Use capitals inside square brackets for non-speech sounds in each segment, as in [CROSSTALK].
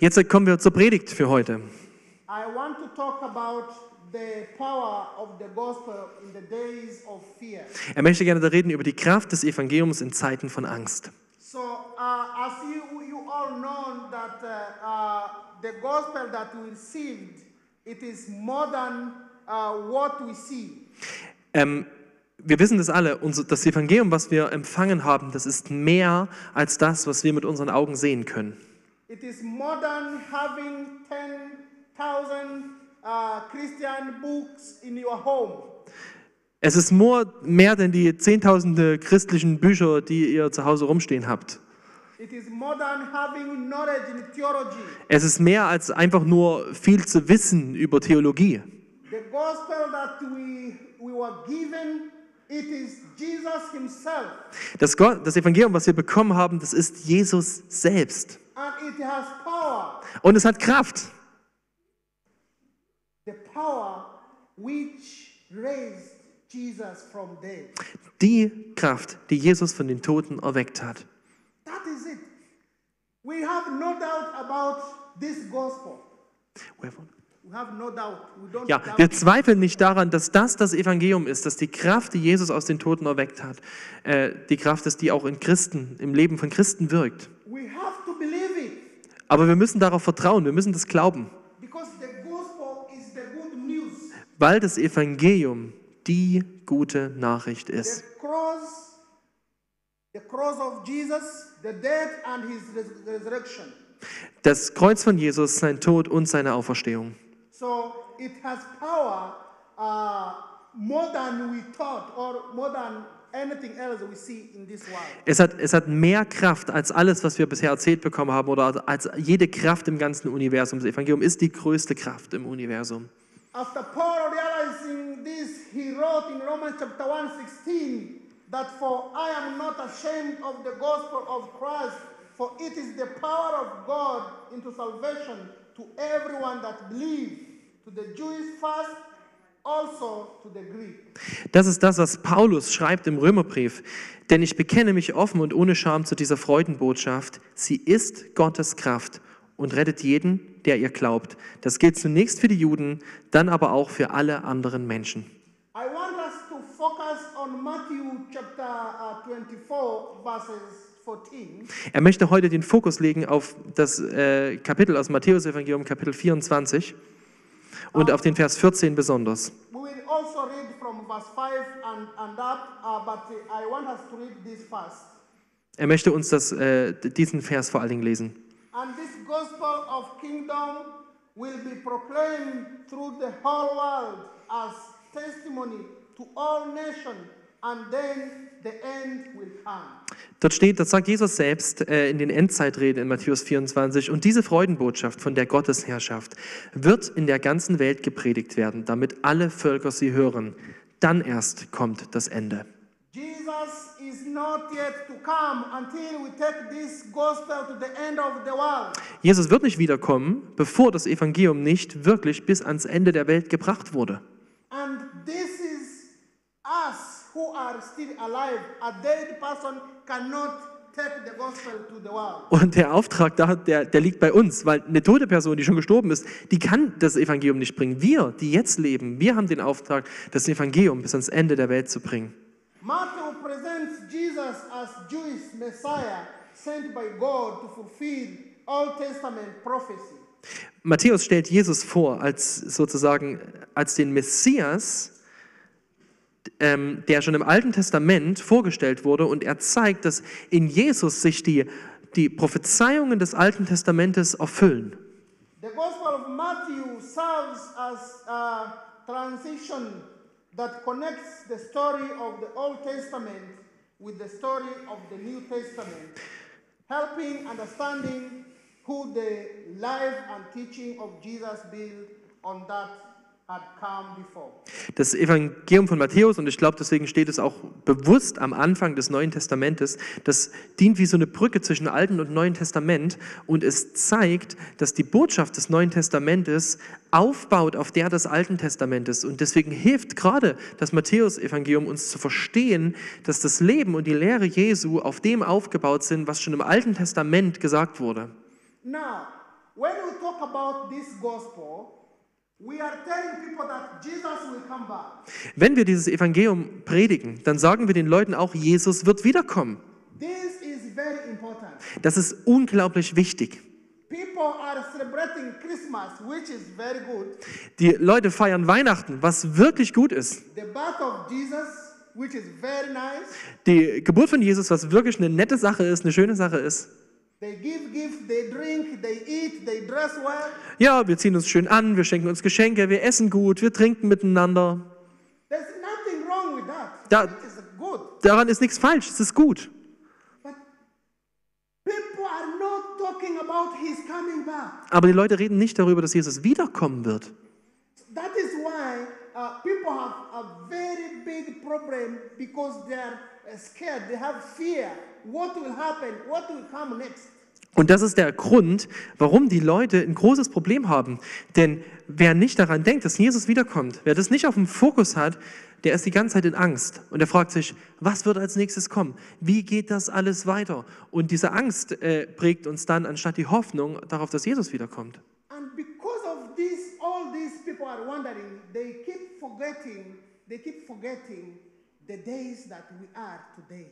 Jetzt kommen wir zur Predigt für heute. I want to talk about the power of the gospel in the days of fear. Er möchte gerne reden über die Kraft des Evangeliums in Zeiten von Angst. So, uh, as you, you all know that uh, uh, the gospel that we received, it is more than uh, what we see. Ähm, wir wissen das alle, das Evangelium, was wir empfangen haben, das ist mehr als das, was wir mit unseren Augen sehen können. It is more than having 10,000 uh, Christian books in your home. Es ist more, mehr denn die zehntausende christlichen Bücher, die ihr zu Hause rumstehen habt. It is more than having knowledge in theology. Es ist mehr als einfach nur viel zu wissen über Theologie. The gospel that we, we were given, it is Jesus himself. Das, Gott, das Evangelium, was wir bekommen haben, das ist Jesus selbst. And it has power. Und es hat Kraft. The power which raised Jesus from dead. Die Kraft, die Jesus von den Toten erweckt hat. That is it. We have no doubt about this gospel. We have Ja, wir zweifeln nicht daran, dass das das Evangelium ist, dass die Kraft, die Jesus aus den Toten erweckt hat, äh, die Kraft ist, die auch in Christen, im Leben von Christen wirkt. Aber wir müssen darauf vertrauen, wir müssen das glauben, weil das Evangelium die gute Nachricht ist. Das Kreuz von Jesus, sein Tod und seine Auferstehung. So it has power uh, more than we thought or more than anything else we see in this world. Es hat, es hat mehr Kraft als alles, was wir bisher erzählt bekommen haben oder als jede Kraft im ganzen Universum. Das Evangelium ist die größte Kraft im Universum. After Paul realizing this, he wrote in Romans chapter 1 16 that for I am not ashamed of the gospel of Christ, for it is the power of God into salvation to everyone that believes, also. Das ist das, was Paulus schreibt im Römerbrief. Denn ich bekenne mich offen und ohne Scham zu dieser Freudenbotschaft. Sie ist Gottes Kraft und rettet jeden, der ihr glaubt. Das gilt zunächst für die Juden, dann aber auch für alle anderen Menschen. I want us to focus on Matthew chapter uh, 24, verses 14. Er möchte heute den Fokus legen auf das äh, Kapitel aus Matthäus Evangelium, Kapitel 24 und auf den Vers 14 besonders. Also read from verse 5 and, and up, uh, but uh, I want us to read this first. Er möchte uns das, äh, diesen Vers vor allen Dingen lesen. And this gospel of kingdom will be proclaimed through the whole world as testimony to all nations, and then the end will come. Dort steht, das sagt Jesus selbst äh, in den Endzeitreden in Matthäus 24, und diese Freudenbotschaft von der Gottesherrschaft wird in der ganzen Welt gepredigt werden, damit alle Völker sie hören. Dann erst kommt das Ende. Jesus wird nicht wiederkommen, bevor das Evangelium nicht wirklich bis ans Ende der Welt gebracht wurde. And this is us Und der Auftrag, da, der, der liegt bei uns, weil eine tote Person, die schon gestorben ist, die kann das Evangelium nicht bringen. Wir, die jetzt leben, wir haben den Auftrag, das Evangelium bis ans Ende der Welt zu bringen. Matthew presents Jesus as Jewish Messiah sent by God to fulfill Old Testament prophecy. Matthäus stellt Jesus vor als sozusagen als den Messias, ähm, der schon im Alten Testament vorgestellt wurde, und er zeigt, dass in Jesus sich die, die Prophezeiungen des Alten Testamentes erfüllen. The Gospel of Matthew serves as a transition that connects the story of the Old Testament with the story of the New Testament, helping understanding who the life and teaching of Jesus build on that. Das Evangelium von Matthäus, und ich glaube, deswegen steht es auch bewusst am Anfang des Neuen Testamentes, das dient wie so eine Brücke zwischen Alten und Neuen Testament und es zeigt, dass die Botschaft des Neuen Testamentes aufbaut auf der des Alten Testamentes. Und deswegen hilft gerade das Matthäus-Evangelium uns zu verstehen, dass das Leben und die Lehre Jesu auf dem aufgebaut sind, was schon im Alten Testament gesagt wurde. Now, when we talk about this gospel, Wenn wir dieses Evangelium predigen, dann sagen wir den Leuten auch, Jesus wird wiederkommen. Das ist unglaublich wichtig. Die Leute feiern Weihnachten, was wirklich gut ist. Die Geburt von Jesus, was wirklich eine nette Sache ist, eine schöne Sache ist. They give gifts, they drink, they eat, they dress well. Ja, wir ziehen uns schön an, wir schenken uns Geschenke, wir essen gut, wir trinken miteinander. There's nothing wrong with that. Da-. Daran ist nichts falsch, es ist gut. But people are not talking about his coming back. Aber die Leute reden nicht darüber, dass Jesus wiederkommen wird. That is why uh, people have a very big problem because they are scared. They have fear. What will happen? What will come next? Und das ist der Grund, warum die Leute ein großes Problem haben. Denn wer nicht daran denkt, dass Jesus wiederkommt, wer das nicht auf dem Fokus hat, der ist die ganze Zeit in Angst. Und er fragt sich, was wird als nächstes kommen? Wie geht das alles weiter? Und diese Angst äh, prägt uns dann anstatt die Hoffnung darauf, dass Jesus wiederkommt. And because of this, all these people are wondering. They keep forgetting. They keep forgetting the days that we are today.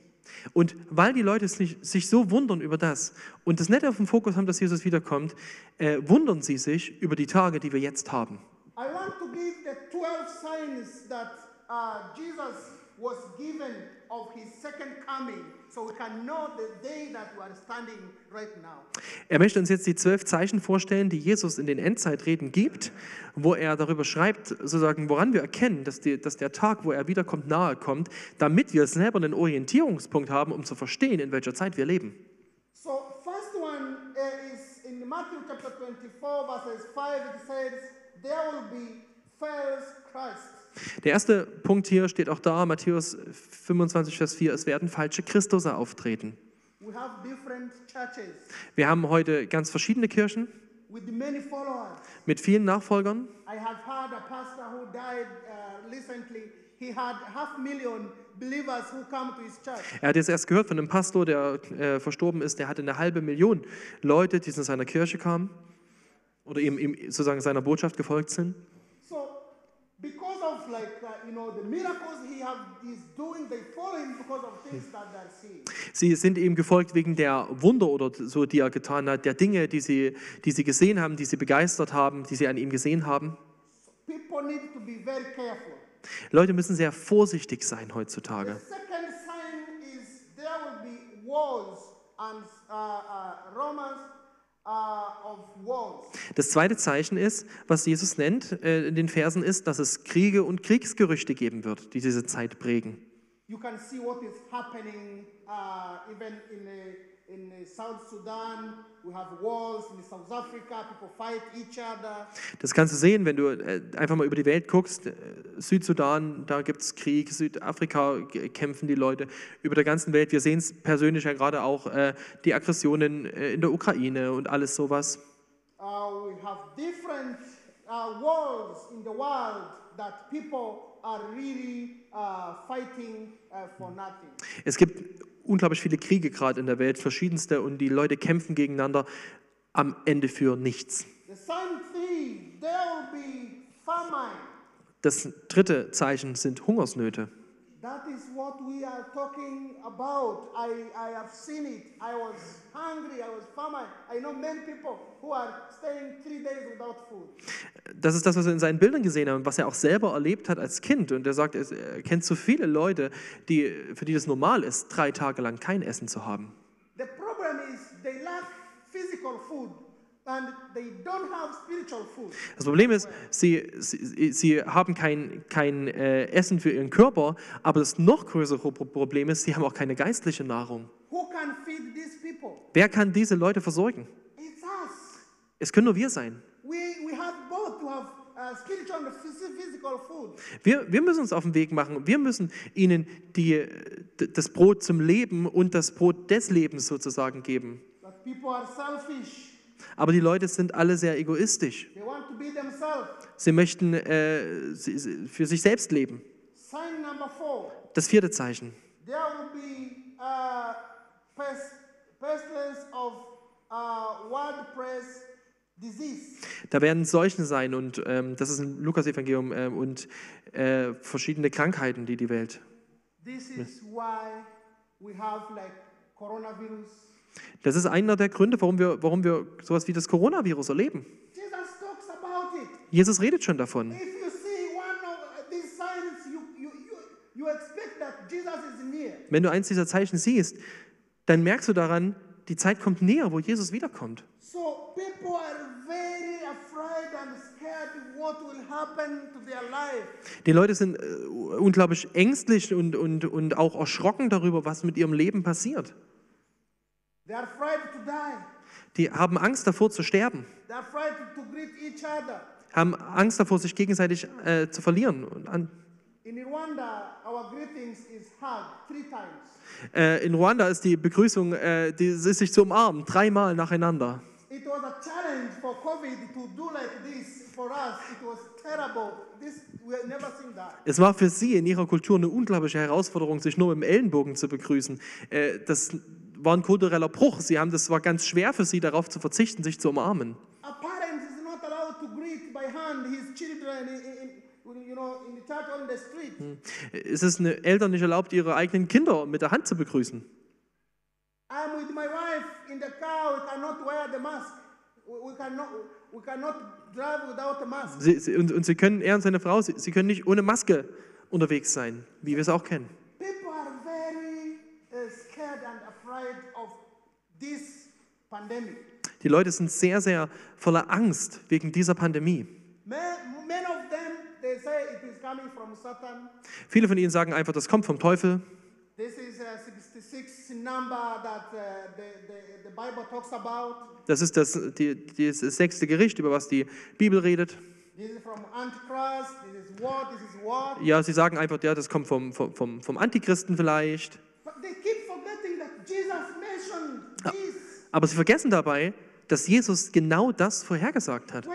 Und weil die Leute sich, sich so wundern über das und das nicht auf dem Fokus haben, dass Jesus wiederkommt, äh, wundern sie sich über die Tage, die wir jetzt haben. I want to give the 12 signs that uh, Jesus was given of his second coming so we can know the day that we are standing right now. Er möchte uns jetzt die zwölf Zeichen vorstellen, die Jesus in den Endzeitreden gibt, wo er darüber schreibt, sozusagen, woran wir erkennen, dass, die, dass der Tag, wo er wiederkommt, nahe kommt, damit wir selber einen Orientierungspunkt haben, um zu verstehen, in welcher Zeit wir leben. So, first one uh, is in Matthew chapter 24, verses 5, it says, There will be false Christ. Der erste Punkt hier steht auch da, Matthäus 25, Vers 4, es werden falsche Christusse auftreten. We have different churches Wir haben heute ganz verschiedene Kirchen with many followers. mit vielen Nachfolgern. I have heard a pastor who died recently. He had half million believers who come to his church. Er hat jetzt erst gehört von einem Pastor, der äh, verstorben ist, der hatte eine halbe Million Leute, die zu seiner Kirche kamen oder ihm, ihm sozusagen seiner Botschaft gefolgt sind. Sie sind ihm gefolgt wegen der Wunder oder so, die er getan hat, der Dinge, die sie, die sie gesehen haben, die sie begeistert haben, die sie an ihm gesehen haben. Leute müssen sehr vorsichtig sein The heutzutage. second sign is there will be wars and uh, uh, rumors uh, of wars. Das zweite Zeichen ist, was Jesus nennt äh, in den Versen, ist, dass es Kriege und Kriegsgerüchte geben wird, die diese Zeit prägen. You can see what is happening uh, even in, uh, in South Sudan. We have wars in South Africa. People fight each other. Das kannst du sehen, wenn du äh, einfach mal über die Welt guckst. Äh, Südsudan, da gibt es Krieg, Südafrika kämpfen die Leute über der ganzen Welt. Wir sehen es persönlich ja gerade auch, äh, die Aggressionen in der Ukraine und alles sowas. Uh, we have different uh, wars in the world that people are really uh, fighting uh, for nothing. Es gibt unglaublich viele Kriege gerade in der Welt, verschiedenste, und die Leute kämpfen gegeneinander am Ende für nichts. Das dritte Zeichen sind Hungersnöte. That is what we are talking about. I, I have seen it. I was hungry. Das ist das, was wir in seinen Bildern gesehen haben, was er auch selber erlebt hat als Kind. Und er sagt, er kennt so viele Leute, die, für die das normal ist, drei Tage lang kein Essen zu haben. The problem is they lack physical food and they don't have spiritual food. Das Problem ist, sie, sie, sie haben kein, kein äh, Essen für ihren Körper, aber das noch größere Pro- Problem ist, sie haben auch keine geistliche Nahrung. Who can feed these people? Wer kann diese Leute versorgen? Es können nur wir sein. Uh. Wir, wir müssen uns auf den Weg machen. Wir müssen ihnen die, das Brot zum Leben und das Brot des Lebens sozusagen geben. Aber die Leute sind alle sehr egoistisch. Sie möchten äh, für sich selbst leben. Das vierte Zeichen. There will be uh, uh, WordPress disease. Da werden Seuchen sein und ähm, das ist im Lukas-Evangelium ähm, und äh, verschiedene Krankheiten, die die Welt. This is why we have like coronavirus. Das ist einer der Gründe, warum wir, warum wir sowas wie das Coronavirus erleben. Jesus talks about it. Jesus redet schon davon. If you see one of these signs, you, you, you, you expect that Jesus is near. Wenn du eins dieser Zeichen siehst, dann merkst du daran, die Zeit kommt näher, wo Jesus wiederkommt. So people are very afraid and scared what will happen to their life. Die Leute sind äh, unglaublich ängstlich und, und, und auch erschrocken darüber, was mit ihrem Leben passiert. Die. Haben Angst davor zu sterben, haben Angst davor, sich gegenseitig äh, zu verlieren. Und an, In Rwanda, our greetings is hug three times. Äh, in Ruanda ist die Begrüßung, äh, die ist sich zu umarmen, dreimal nacheinander. It was a challenge for COVID to do like this for us. It was terrible. This we have never seen that. Es war für sie in ihrer Kultur eine unglaubliche Herausforderung, sich nur mit dem Ellenbogen zu begrüßen. Äh, das war ein kultureller Bruch. Sie haben, das war ganz schwer für sie, darauf zu verzichten, sich zu umarmen. A parent is not allowed to greet by hand his children in, in, street. Es ist eine Eltern nicht erlaubt, ihre eigenen Kinder mit der Hand zu begrüßen. Sie, sie, und, und sie können, er und seine Frau, sie, sie können nicht ohne Maske unterwegs sein, wie wir es auch kennen. Uh. Die Leute sind sehr, sehr voller Angst wegen dieser Pandemie. Viele von ihnen sagen einfach, das kommt vom Teufel. This is a 66 number that uh. Das ist das, die, das sechste Gericht, über was die Bibel redet. Ja, sie sagen einfach, ja, das kommt vom, vom, vom, Antichristen vielleicht. Aber sie vergessen dabei, dass Jesus genau das vorhergesagt hat.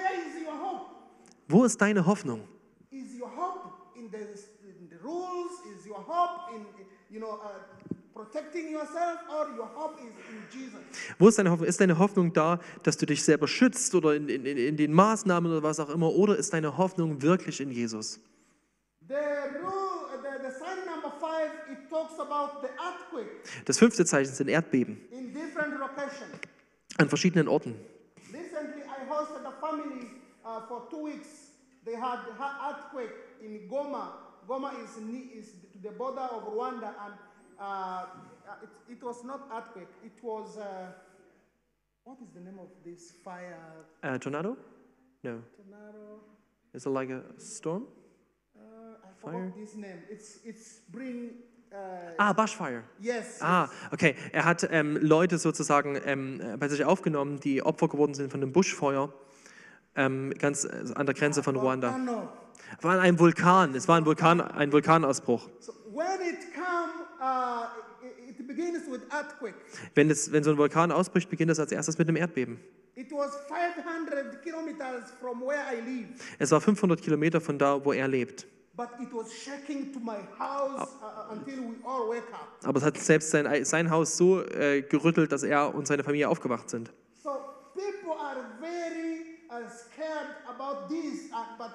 Wo ist deine Hoffnung? Is your hope in the, in the rules? Is your hope in, you know, uh, protecting yourself, or your hope is in Jesus? Wo ist deine Hoffnung? Ist deine Hoffnung da, dass du dich selber schützt oder in, in, in den Maßnahmen oder was auch immer? Oder ist deine Hoffnung wirklich in Jesus? The rule, the, the sign number five, it talks about the earthquake Das fünfte Zeichen sind Erdbeben in different locations. an verschiedenen Orten. Recently, I hosted a family uh, for two weeks. They had ha- earthquake in Goma. Goma is, is the border of Rwanda, and uh, it, it was not earthquake. It was uh, what is the name of this fire Äh, Tornado? No. tornado? Is it like a storm? Uh, I forgot this name. It's it's bring. Uh, Ah, Bushfire. yes. Ah, okay. Er hat ähm, Leute sozusagen ähm, bei sich aufgenommen, die Opfer geworden sind von dem Buschfeuer, ähm, ganz äh, an der Grenze von Ruanda. War ein Vulkan. Es war ein Vulkan, ein Vulkanausbruch. So when it come, uh, it, it begins with earthquake. Wenn, es, wenn so ein Vulkan ausbricht, beginnt es als erstes mit einem Erdbeben. It was 500 kilometers from where I live, Es war 500 Kilometer von da, wo er lebt. but it was shaking to my house uh, until we all wake up. Aber es hat selbst sein, sein Haus so äh, gerüttelt, dass er und seine Familie aufgewacht sind. So people are very uh, scared about this, uh, but.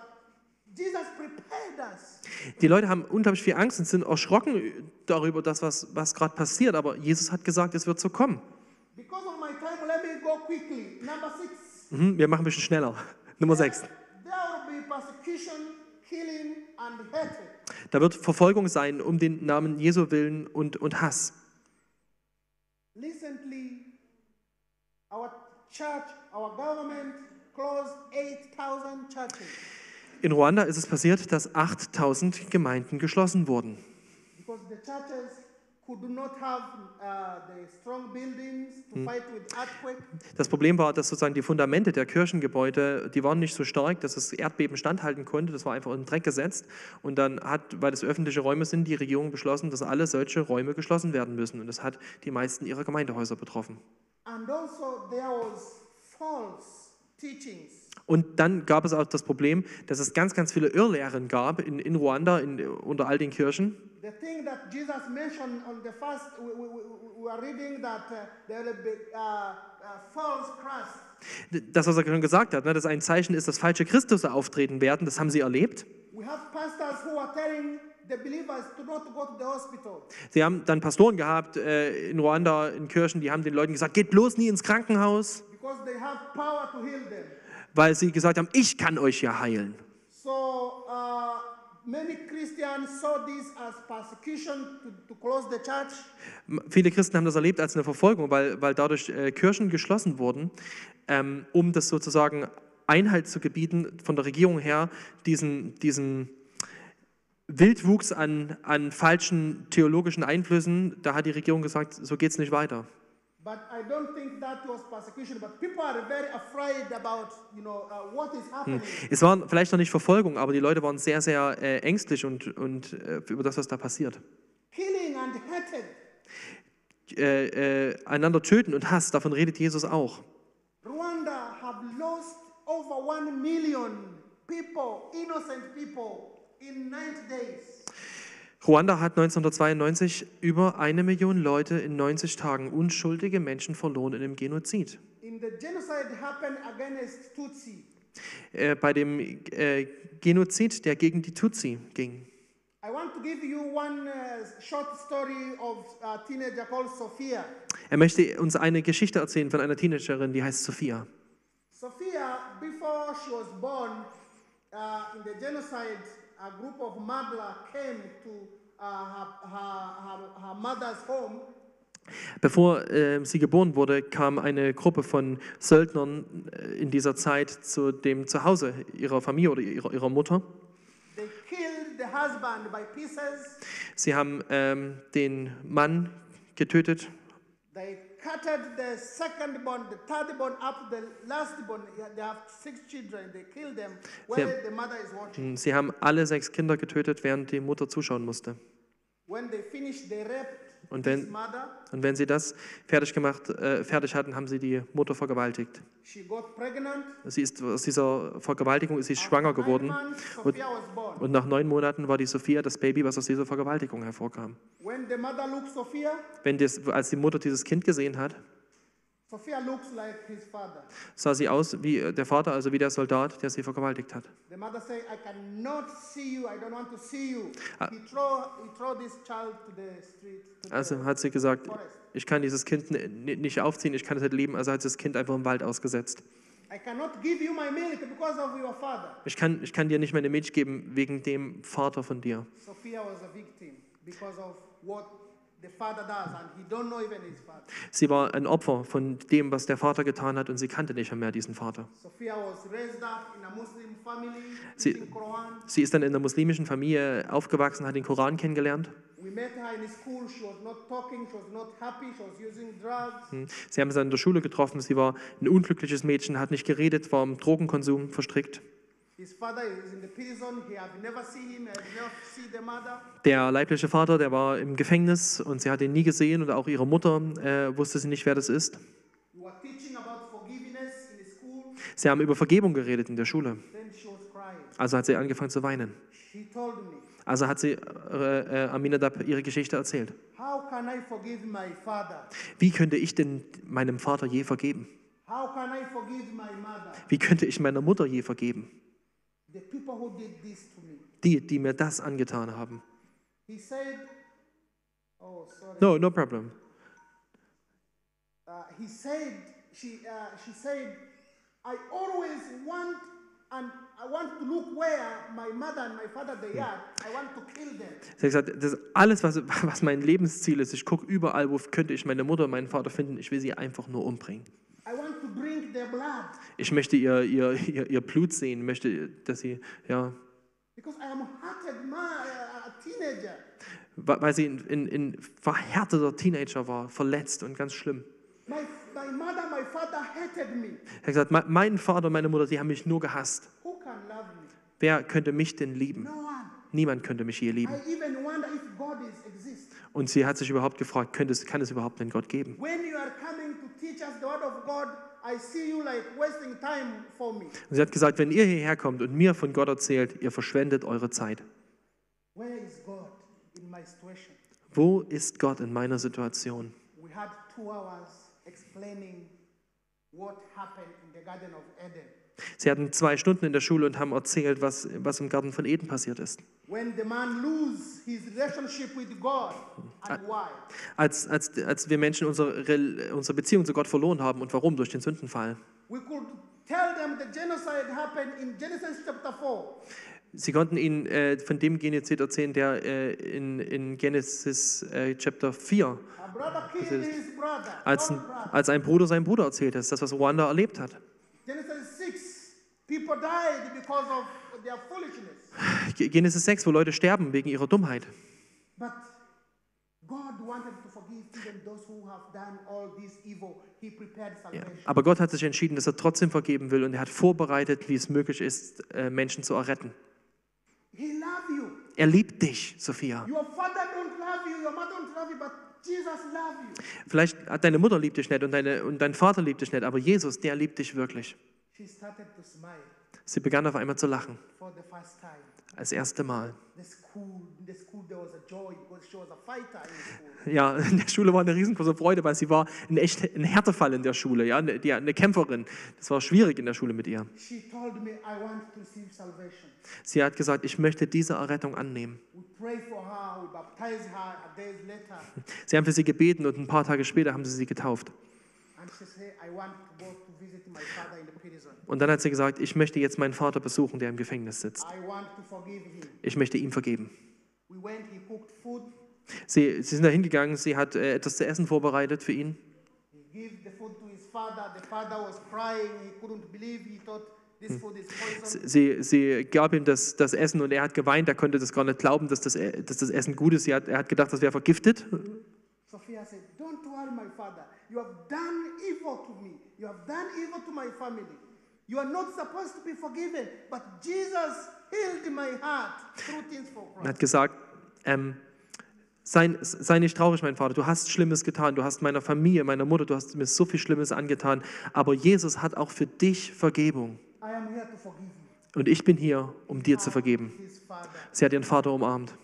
Die Leute haben unglaublich viel Angst und sind erschrocken darüber, dass was, was gerade passiert. Aber Jesus hat gesagt, es wird so kommen. Mhm, wir machen ein bisschen schneller. [LAUGHS] Nummer 6. there will be persecution, killing, and hatred. Da wird Verfolgung sein um den Namen Jesu willen und, und Hass. Recently, our church, our government closed 8,000 churches In Ruanda ist es passiert, dass 8000 Gemeinden geschlossen wurden, uh, earthquake. Das Problem war, dass sozusagen die Fundamente der Kirchengebäude, die waren nicht so stark, dass das Erdbeben standhalten konnte. Das war einfach in den Dreck gesetzt. Und dann hat, weil das öffentliche Räume sind, die Regierung beschlossen, dass alle solche Räume geschlossen werden müssen. Und das hat die meisten ihrer Gemeindehäuser betroffen. And also there was false. Und dann gab es auch das Problem, dass es ganz, ganz viele Irrlehren gab in, in Ruanda, in, unter all den Kirchen. First, we, we, that uh, be uh, uh. Das, was er schon gesagt hat, ne, dass ein Zeichen ist, dass falsche Christusse auftreten werden, das haben sie erlebt. Sie haben dann Pastoren gehabt äh, in Ruanda, in Kirchen, die haben den Leuten gesagt, geht bloß nie ins Krankenhaus, because they have power to heal them. weil sie gesagt haben, ich kann euch ja heilen. So uh, many Christians saw this as persecution to, to close the church. M- Viele Christen haben das erlebt als eine Verfolgung, weil, weil dadurch äh, Kirchen geschlossen wurden, ähm, um das sozusagen Einhalt zu gebieten von der Regierung her, diesen, diesen Wildwuchs an, an falschen theologischen Einflüssen, da hat die Regierung gesagt, so geht es nicht weiter. But I don't think that was persecution. But people are very afraid about, you know, uh, what is happening. Es war vielleicht noch nicht Verfolgung, aber die Leute waren sehr, sehr äh, ängstlich und, und äh, über das, was da passiert. Killing and hated. Äh, äh, einander töten und Hass, davon redet Jesus auch. Rwanda have lost over one million people, innocent people, in 90 days. Ruanda hat 1992 über eine Million Leute in 90 Tagen unschuldige Menschen verloren in einem Genozid. Äh, bei dem äh, Genozid, der gegen die Tutsi ging. One uh. Er möchte uns eine Geschichte erzählen von einer Teenagerin, die heißt Sophia. Sophia, before she was born, uh, in the genocide, a group of Madla came to uh, her, her, her, her mother's home Bevor äh, sie geboren wurde, kam eine Gruppe von Söldnern äh, in dieser Zeit zu dem Zuhause ihrer Familie oder ihrer, ihrer Mutter. They killed the husband by pieces. Sie haben ähm, den Mann getötet. They cutted the second born, the third born up, the last born. They have six children. They killed them while the mother is watching. Sie haben alle sechs Kinder getötet, während die Mutter zuschauen musste. When they finished, they raped Und wenn, und wenn sie das fertig gemacht, äh, fertig hatten, haben sie die Mutter vergewaltigt. Sie ist aus dieser Vergewaltigung ist sie schwanger geworden. Und, und nach neun Monaten war die Sophia das Baby, was aus dieser Vergewaltigung hervorkam. Wenn das, als die Mutter dieses Kind gesehen hat, sah sie aus wie äh, der Vater, also wie der Soldat, der sie vergewaltigt hat. The mother said, I cannot see you. I don't want to see you. Ah. Also hat sie gesagt, ich kann dieses Kind nicht aufziehen, ich kann es nicht leben, also hat sie das Kind einfach im Wald ausgesetzt. I cannot give you my milk because of your father. Ich kann, ich kann dir nicht meine Milch geben wegen dem Vater von dir. Sophia was a victim because of what Sie war ein Opfer von dem, was der Vater getan hat und sie kannte nicht mehr diesen Vater. Sie-. Sie ist dann in einer muslimischen Familie aufgewachsen, hat den Koran kennengelernt. Hm. Sie haben sie in der Schule getroffen. Sie war ein unglückliches Mädchen, hat nicht geredet, war im Drogenkonsum verstrickt. Der leibliche Vater, der war im Gefängnis und sie hat ihn nie gesehen und auch ihre Mutter äh, wusste sie nicht, wer das ist. Sie haben über Vergebung geredet in der Schule. Also hat sie angefangen zu weinen. Also hat sie äh, äh, Aminadab ihre Geschichte erzählt. Wie könnte ich denn meinem Vater je vergeben? Wie könnte ich meiner Mutter je vergeben? Die, die mir das angetan haben. He said, Oh. No, no problem. Uh, he said, she, uh, she said, I always want and I want to look where my mother and my father they are. I want to kill them. Sie hat gesagt, das alles, was, was mein Lebensziel ist. Ich gucke überall, wo könnte ich meine Mutter und meinen Vater finden. Ich will sie einfach nur umbringen. I want to drink their blood Ich möchte ihr, ihr, ihr, ihr Blut sehen, möchte, dass sie, ja, weil sie ein, ein, ein verhärteter Teenager war, verletzt und ganz schlimm. My, my mother, my father hated me. Er hat gesagt, "Me- mein Vater und meine Mutter, die haben mich nur gehasst. Wer könnte mich denn lieben? No. Niemand könnte mich je lieben. Und sie hat sich überhaupt gefragt, könnte es, kann es überhaupt einen Gott geben? When you are coming to teach us the word of God, I see you like wasting time for me. Und sie hat gesagt, wenn ihr hierher kommt und mir von Gott erzählt, ihr verschwendet eure Zeit. Where is God in my situation? Wo ist Gott in meiner Situation? We had two hours explaining what happened in the Garden of Eden. Sie hatten zwei Stunden in der Schule und haben erzählt, was, was im Garten von Eden passiert ist. Als, als, als wir Menschen unsere, unsere Beziehung zu Gott verloren haben und warum? Durch den Sündenfall. We could tell them the genocide happened in Genesis chapter 4. Sie konnten ihnen äh, von dem Genozid erzählen, der äh, in, in Genesis äh, Chapter 4, A brother killed his brother. als als ein Bruder seinem Bruder erzählt hat. Das was Ruanda erlebt hat. Genesis 6, people died because of their foolishness. Ge- Genesis 6, wo Leute sterben wegen ihrer Dummheit. But God wanted to forgive even those who have done all this evil. He prepared Ja. salvation. Aber Gott hat sich entschieden, dass er trotzdem vergeben will und er hat vorbereitet, wie es möglich ist, äh, Menschen zu erretten. He loved you. Er liebt dich, Sophia. Your father don't love you, your mother don't love you, but Jesus loves you. Vielleicht hat deine Mutter liebt dich nicht und, deine, und dein Vater liebt dich nicht, aber Jesus, der liebt dich wirklich. Sie begann auf einmal zu lachen, als erste Mal. Ja, in der Schule war eine riesengroße Freude, weil sie war ein echt ein Härtefall in der Schule, ja, eine, die, eine Kämpferin. Das war schwierig in der Schule mit ihr. Sie hat gesagt, ich möchte diese Errettung annehmen. Sie haben für sie gebeten und ein paar Tage später haben sie sie getauft. Und dann hat sie gesagt, ich möchte jetzt meinen Vater besuchen, der im Gefängnis sitzt. I want to forgive him. Ich möchte ihm vergeben. Sie, sie sind da hingegangen, sie hat äh, etwas zu essen vorbereitet für ihn. He gave the food to his father. The father was crying. He couldn't believe. He thought this food is poison. Sie, sie gab ihm das, das Essen und er hat geweint, er konnte das gar nicht glauben, dass das, äh, dass das Essen gut ist. Sie hat, er hat gedacht, das wäre vergiftet. Sophia said, Don't worry, my father. You have done evil to me. You have done evil to my family. You are not supposed to be forgiven. But Jesus healed my heart through things for Er Christ. hat gesagt, ähm, sei, sei nicht traurig, mein Vater, du hast Schlimmes getan, du hast meiner Familie, meiner Mutter, du hast mir so viel Schlimmes angetan, aber Jesus hat auch für dich Vergebung. I am here to forgive you. Und ich bin hier, um dir zu vergeben. Sie hat ihren Vater umarmt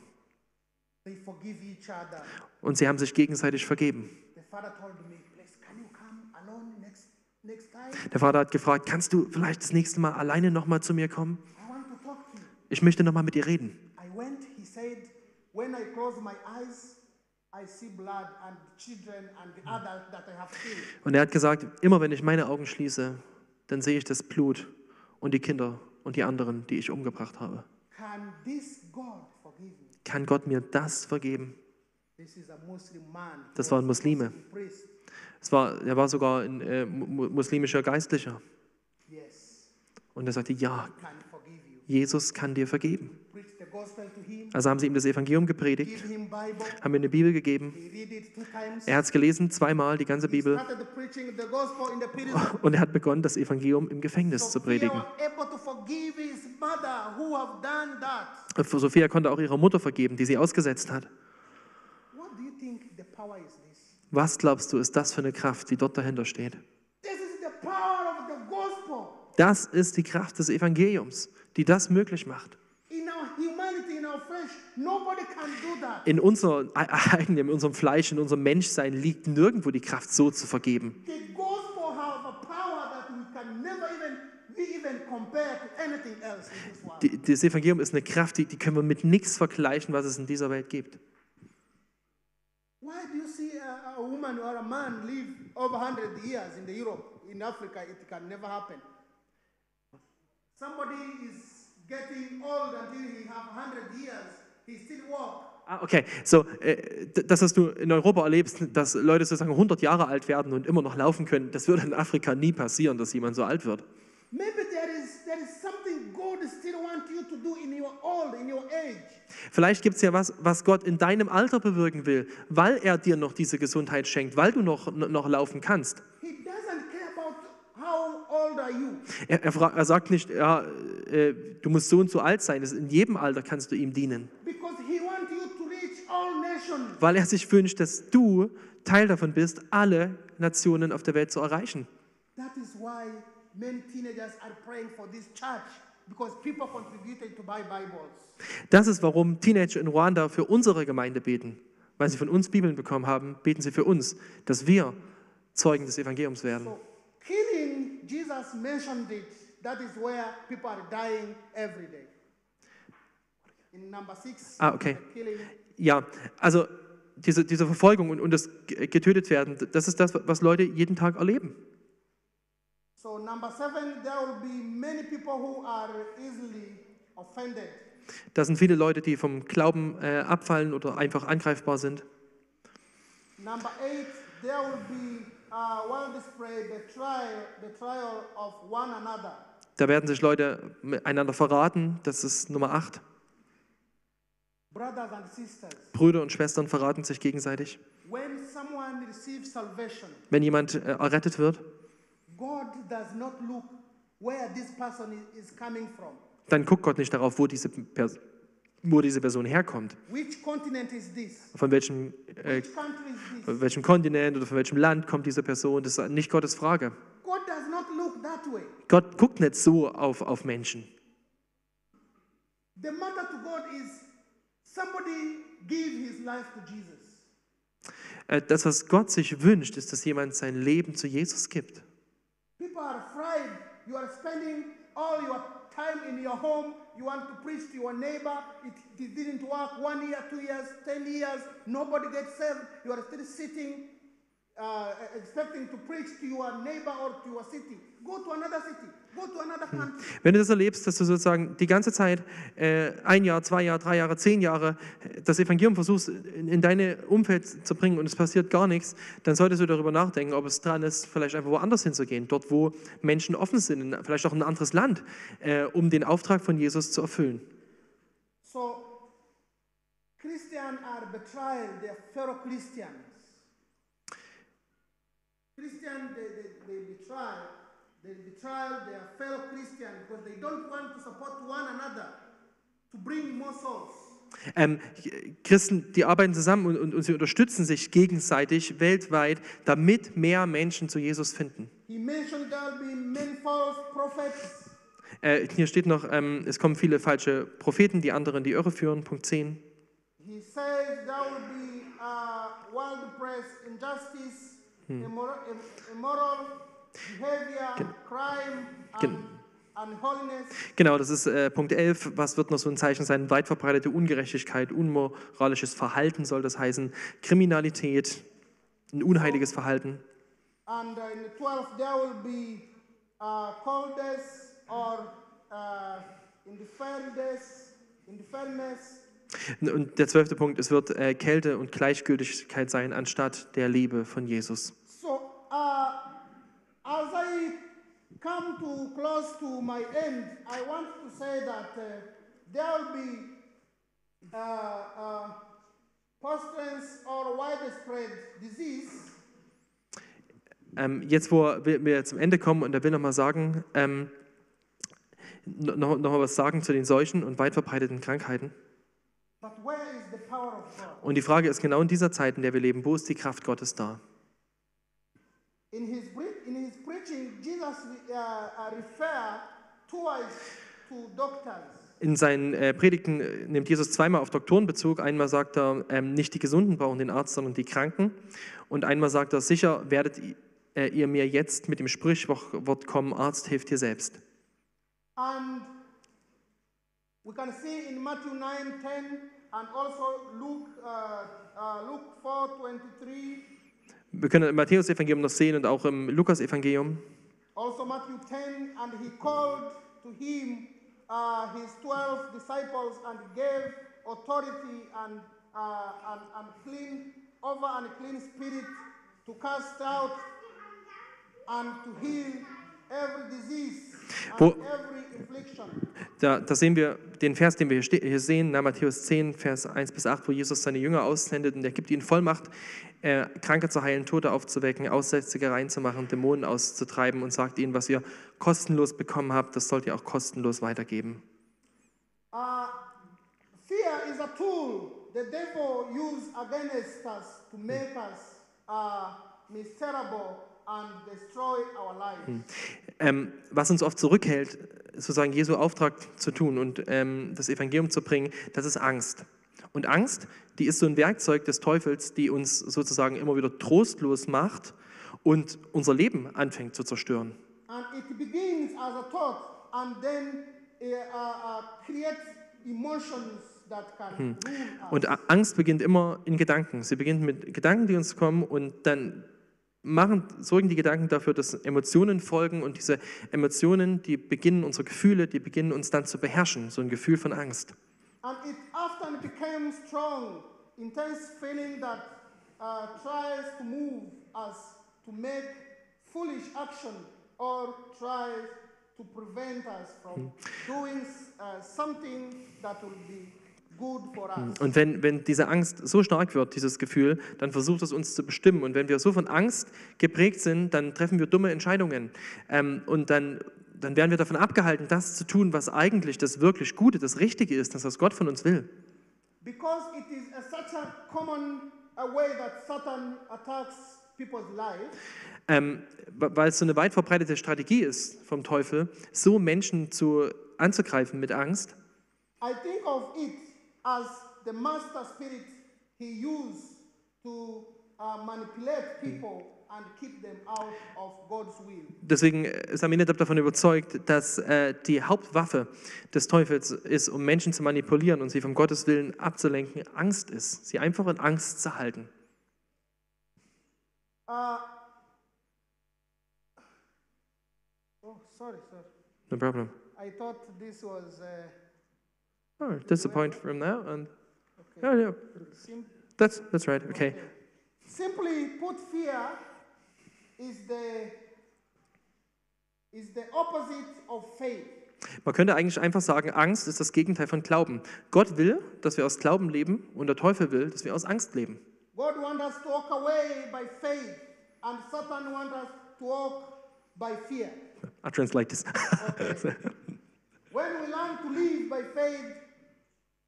und sie haben sich gegenseitig vergeben. The father told me, Please, can you come alone next, next time? Der Vater hat gefragt, kannst du vielleicht das nächste Mal alleine nochmal zu mir kommen? Ich möchte nochmal mit dir reden. I went, he said, when I close my eyes, I see blood and children and the adults that I have killed. Und er hat gesagt, immer wenn ich meine Augen schließe, dann sehe ich das Blut und die Kinder und die anderen, die ich umgebracht habe. Can this God forgive me? Kann Gott mir das vergeben? This is a Muslim man. He Das waren Muslime. Es war, er war sogar ein äh, mu- muslimischer Geistlicher. Und er sagte, ja. Jesus kann dir vergeben. Also haben sie ihm das Evangelium gepredigt, haben ihm eine Bibel gegeben. Er hat es gelesen, zweimal, die ganze Bibel. Und er hat begonnen, das Evangelium im Gefängnis zu predigen. Sophia konnte auch ihrer Mutter vergeben, die sie ausgesetzt hat. What do you think the power is this? Was glaubst du, ist das für eine Kraft, die dort dahinter steht? Das ist die Kraft des Evangeliums, die das möglich macht. In our humanity, in unserem Fleisch, in unserem Menschsein liegt nirgendwo die Kraft, so zu vergeben. Die, das Evangelium ist eine Kraft, die, die können wir mit nichts vergleichen, was es in dieser Welt gibt. Why do you see a, a woman or a man live over 100 years in the Europe, in Africa? It can never happen. Somebody is getting old until he have 100 years, he still walk. Ah, okay. So, äh, das, was du in Europa erlebst, dass Leute sozusagen 100 Jahre alt werden und immer noch laufen können, das würde in Afrika nie passieren, dass jemand so alt wird. Maybe there is there is Vielleicht gibt es ja was, was Gott in deinem Alter bewirken will, weil er dir noch diese Gesundheit schenkt, weil du noch, noch laufen kannst. Er, er, er sagt nicht, ja, äh, du musst so und so alt sein. In jedem Alter kannst du ihm dienen. Weil er sich wünscht, dass du Teil davon bist, alle Nationen auf der Welt zu erreichen. That is why many teenagers are praying for this church because people contributed to buy Bibles. Das ist, warum Teenager in Ruanda für unsere Gemeinde beten. Weil sie von uns Bibeln bekommen haben, beten sie für uns, dass wir Zeugen des Evangeliums werden. So killing, Jesus mentioned it. That is where people are dying every day. In number six, Ah, okay. Ja, also diese, diese Verfolgung und, und das getötet werden, das ist das, was Leute jeden Tag erleben. So number seven, there will be many people who are easily offended. Da sind viele Leute, die vom Glauben äh, abfallen oder einfach angreifbar sind. Number eight, there will be uh, well displayed the trial, the trial of one another. Da werden sich Leute einander verraten. Das ist Nummer 8. Brothers and sisters, Brüder und Schwestern verraten sich gegenseitig. Wenn jemand äh, errettet wird, dann guckt Gott nicht darauf, wo diese, Pers wo diese Person herkommt. Von welchem, äh, von welchem Kontinent oder von welchem Land kommt diese Person. Das ist nicht Gottes Frage. Gott guckt nicht so auf, auf Menschen. Äh, das, was Gott sich wünscht, ist, dass jemand sein Leben zu Jesus gibt. People are afraid. You are spending all your time in your home. You want to preach to your neighbor. It, it didn't work. One year, two years, ten years. Nobody gets saved. You are still sitting, uh, expecting to preach to your neighbor or to your city. Go to another city. Wenn du das erlebst, dass du sozusagen die ganze Zeit, äh, ein Jahr, zwei Jahre, drei Jahre, zehn Jahre, äh, das Evangelium versuchst in, in deine Umfeld zu bringen und es passiert gar nichts, dann solltest du darüber nachdenken, ob es dran ist, vielleicht einfach woanders hinzugehen, dort, wo Menschen offen sind, in, vielleicht auch in ein anderes Land, äh, um den Auftrag von Jesus zu erfüllen. So, Christians are betrayal their fellow Christians. Christians, they, they, they betray, they betray their fellow Christians because they don't want to support one another to bring more souls. Ähm, Christen, die arbeiten zusammen und, und, und sie unterstützen sich gegenseitig weltweit, damit mehr Menschen zu Jesus finden. Äh, hier steht noch, ähm, es kommen viele falsche Propheten, die anderen die Irre führen. Punkt 10. He Gen-. Genau, das ist äh, Punkt 11. Was wird noch so ein Zeichen sein? Weit verbreitete Ungerechtigkeit, unmoralisches Verhalten soll das heißen, Kriminalität, ein unheiliges Verhalten. And uh, in the 12th, there will be uh, coldness or uh, indifference, indifference, Und der zwölfte Punkt, es wird äh, Kälte und Gleichgültigkeit sein, anstatt der Liebe von Jesus. So, uh, come to close to my end, I want to say that uh, there will be uh, uh, pestilence or widespread disease, Ähm, jetzt, wo wir, zum Ende kommen, und er will nochmal sagen, ähm, noch, noch mal was sagen zu den Seuchen und weit verbreiteten Krankheiten. but where is the power of God? Und die Frage ist genau in dieser Zeit, in der wir leben, wo ist die Kraft Gottes da? In his, preaching, Jesus uh, uh, referred twice to doctors. In seinen äh, Predigten äh, nimmt Jesus zweimal auf Doktoren Bezug. Einmal sagt er, ähm, nicht die Gesunden brauchen den Arzt, sondern die Kranken. Und einmal sagt er, sicher werdet äh, ihr mir jetzt mit dem Sprichwort kommen, Arzt, hilft dir selbst. And we can see in Matthew 9 10 and also Luke, uh, uh, Luke 4 23, Wir können im Matthäus-Evangelium noch sehen und auch im Lukas-Evangelium. Also Matthew 10, and he called to him uh, his 12 disciples and gave authority and, uh, and, and clean over and clean spirit to cast out and to heal every disease Wo-. Da, da sehen wir den Vers, den wir hier, sehen, na, Matthäus 10, Vers 1 bis 8, wo Jesus seine Jünger aussendet und er gibt ihnen Vollmacht, äh, Kranke zu heilen, Tote aufzuwecken, Aussätzige reinzumachen, Dämonen auszutreiben und sagt ihnen, was ihr kostenlos bekommen habt, das sollt ihr auch kostenlos weitergeben. Uh, fear is a tool the devil used against us to make us uh, miserable and destroy our lives. Ähm, was uns oft zurückhält, sozusagen Jesu Auftrag zu tun und ähm, das Evangelium zu bringen, das ist Angst. Und Angst, die ist so ein Werkzeug des Teufels, die uns sozusagen immer wieder trostlos macht und unser Leben anfängt zu zerstören. And it begins as a thought and then uh, uh, uh, creates emotions that can rule us. Und Angst beginnt immer in Gedanken. Sie beginnt mit Gedanken, die uns kommen und dann machen, sorgen die Gedanken dafür, dass Emotionen folgen und diese Emotionen, die beginnen unsere Gefühle, die beginnen uns dann zu beherrschen, so ein Gefühl von Angst. And it often becomes strong, intense feeling that uh, tries to move us to make foolish action or tries to prevent us from doing uh, something that will be. Und wenn, wenn diese Angst so stark wird, dieses Gefühl, dann versucht es uns zu bestimmen. Und wenn wir so von Angst geprägt sind, dann treffen wir dumme Entscheidungen. Ähm, und dann, dann werden wir davon abgehalten, das zu tun, was eigentlich das wirklich Gute, das Richtige ist, das was Gott von uns will. Because it is a, such a common a way that Satan attacks people's lives, Ähm, weil es so eine weit verbreitete Strategie ist vom Teufel, so Menschen zu, anzugreifen mit Angst. I think of it as the master spirit he used to uh, manipulate people and keep them out of God's will. Deswegen ist Aminadab davon überzeugt, dass äh, die Hauptwaffe des Teufels ist, um Menschen zu manipulieren und sie vom Gottes Willen abzulenken, Angst ist. Sie einfach in Angst zu halten. Uh, oh, sorry, sir. No problem. I thought this was uh, Oh, disappoint from now and oh yeah, that's that's right. Okay. simply put. Fear is the is the opposite of faith. Man könnte eigentlich einfach sagen, Angst ist das Gegenteil von Glauben. Gott will, dass wir aus Glauben leben und der Teufel will, dass wir aus Angst leben. God wants us to walk away by faith, and Satan wants us to walk by fear. I translate this. [LAUGHS] When we learn to live by faith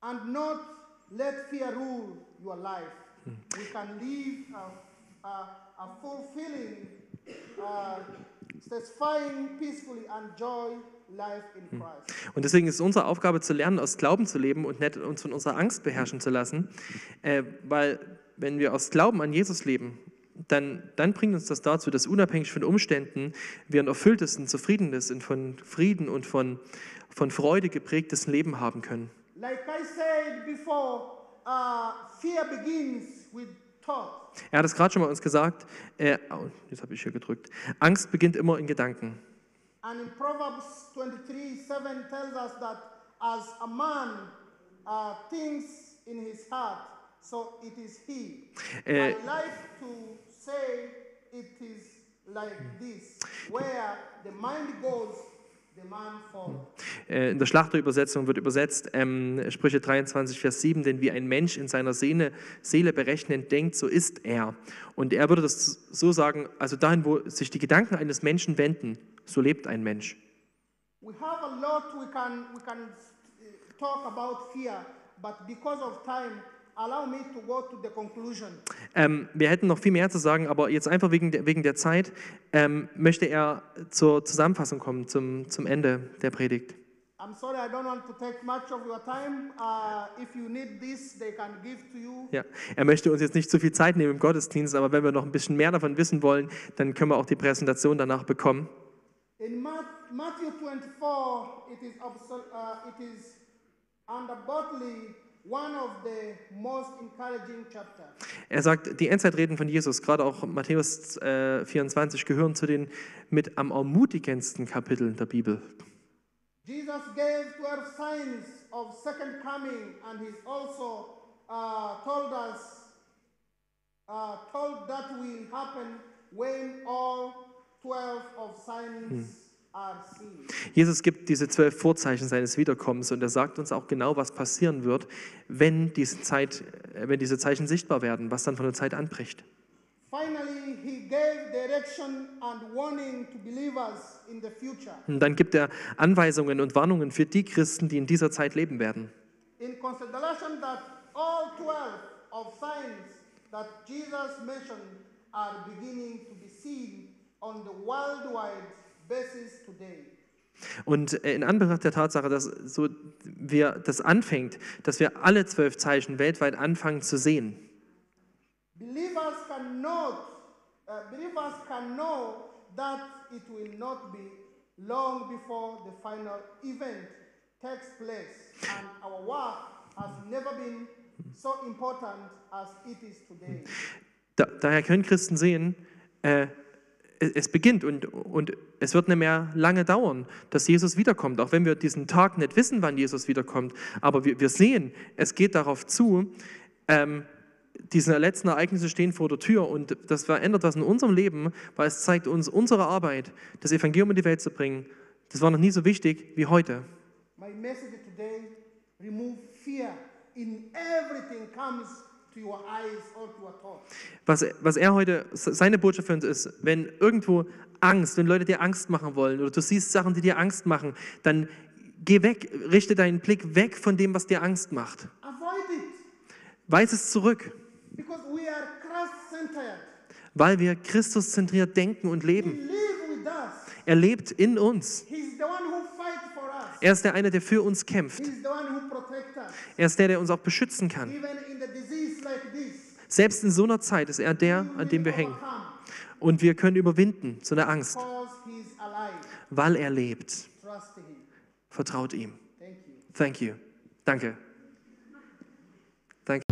and not let fear rule your life, we can live a, a, a fulfilling, uh, satisfying, peacefully, and joy life in Christ. Und deswegen ist es unsere Aufgabe zu lernen, aus Glauben zu leben und nicht uns von unserer Angst beherrschen zu lassen. Äh, weil wenn wir aus Glauben an Jesus leben, dann, dann bringt uns das dazu, dass unabhängig von Umständen wir ein erfülltes, ein zufriedenes und von Frieden und von, von Freude geprägtes Leben haben können. Like I said before, uh, fear begins with thought. Er hat es gerade schon mal uns gesagt, äh, oh, jetzt habe ich hier gedrückt, Angst beginnt immer in Gedanken. And in Proverbs 23 7 tells us that as a man uh, thinks in his heart, so it is he. Äh, I like to say it is like this where the mind goes, Äh, In der Schlachterübersetzung wird übersetzt ähm, Sprüche 23, Vers 7, denn wie ein Mensch in seiner Seele, Seele berechnend denkt, so ist er. Und er würde das so sagen, also dahin, wo sich die Gedanken eines Menschen wenden, so lebt ein Mensch. We have a lot we can, we can uh, talk about fear, but because of time, allow me to go to the conclusion. Ähm, wir hätten noch viel mehr zu sagen, aber jetzt einfach wegen der, wegen der Zeit ähm, möchte er zur Zusammenfassung kommen, zum, zum Ende der Predigt. I'm sorry, I don't want to take much of your time. Uh, if you need this, they can give to you. Ja, er möchte uns jetzt nicht zu viel Zeit nehmen im Gottesdienst, aber wenn wir noch ein bisschen mehr davon wissen wollen, dann können wir auch die Präsentation danach bekommen. In Ma- Matthew 24, it is, uh, it is one of the most encouraging chapters. Er sagt, die Endzeitreden von Jesus, gerade auch Matthäus äh, 24, gehören zu den mit am ermutigendsten Kapiteln der Bibel. Jesus gave 12 signs of second coming, and he's also uh, told us, uh, told that will happen when all 12 of signs seen. Jesus gibt diese zwölf Vorzeichen seines Wiederkommens und er sagt uns auch genau, was passieren wird, wenn diese, Zeit, äh, wenn diese Zeichen sichtbar werden, was dann von der Zeit anbricht. Und dann gibt er Anweisungen und Warnungen für die Christen, die in dieser Zeit leben werden. In consideration that all 12 of signs that Jesus mentioned are beginning to be seen on the worldwide. Und äh, in Anbetracht der Tatsache, dass so wir das anfängt, dass wir alle zwölf Zeichen weltweit anfangen zu sehen, Believers can note, uh, believers can know that it will not be long before the final event takes place, and our work has never been so important as it is today. da, daher können Christen sehen, äh, es, beginnt und, und es wird nicht mehr lange dauern, dass Jesus wiederkommt, auch wenn wir diesen Tag nicht wissen, wann Jesus wiederkommt. Aber wir, wir sehen, es geht darauf zu, ähm, diese letzten Ereignisse stehen vor der Tür und das verändert was in unserem Leben, weil es zeigt uns unsere Arbeit, das Evangelium in die Welt zu bringen. Das war noch nie so wichtig wie heute. My message today remove fear in everything comes Was, was er heute, seine Botschaft für uns ist, wenn irgendwo Angst, wenn Leute dir Angst machen wollen oder du siehst Sachen, die dir Angst machen, dann geh weg, richte deinen Blick weg von dem, was dir Angst macht. Weis es zurück, weil wir Christus zentriert denken und leben. Er lebt in uns. Er ist der eine, der für uns kämpft. Er ist der, der uns auch beschützen kann. Even in the disease like this, Selbst in so einer Zeit ist er der, an dem wir hängen. Und wir können überwinden, so eine Angst, weil er lebt. Vertraut ihm. Thank you. Danke. Danke.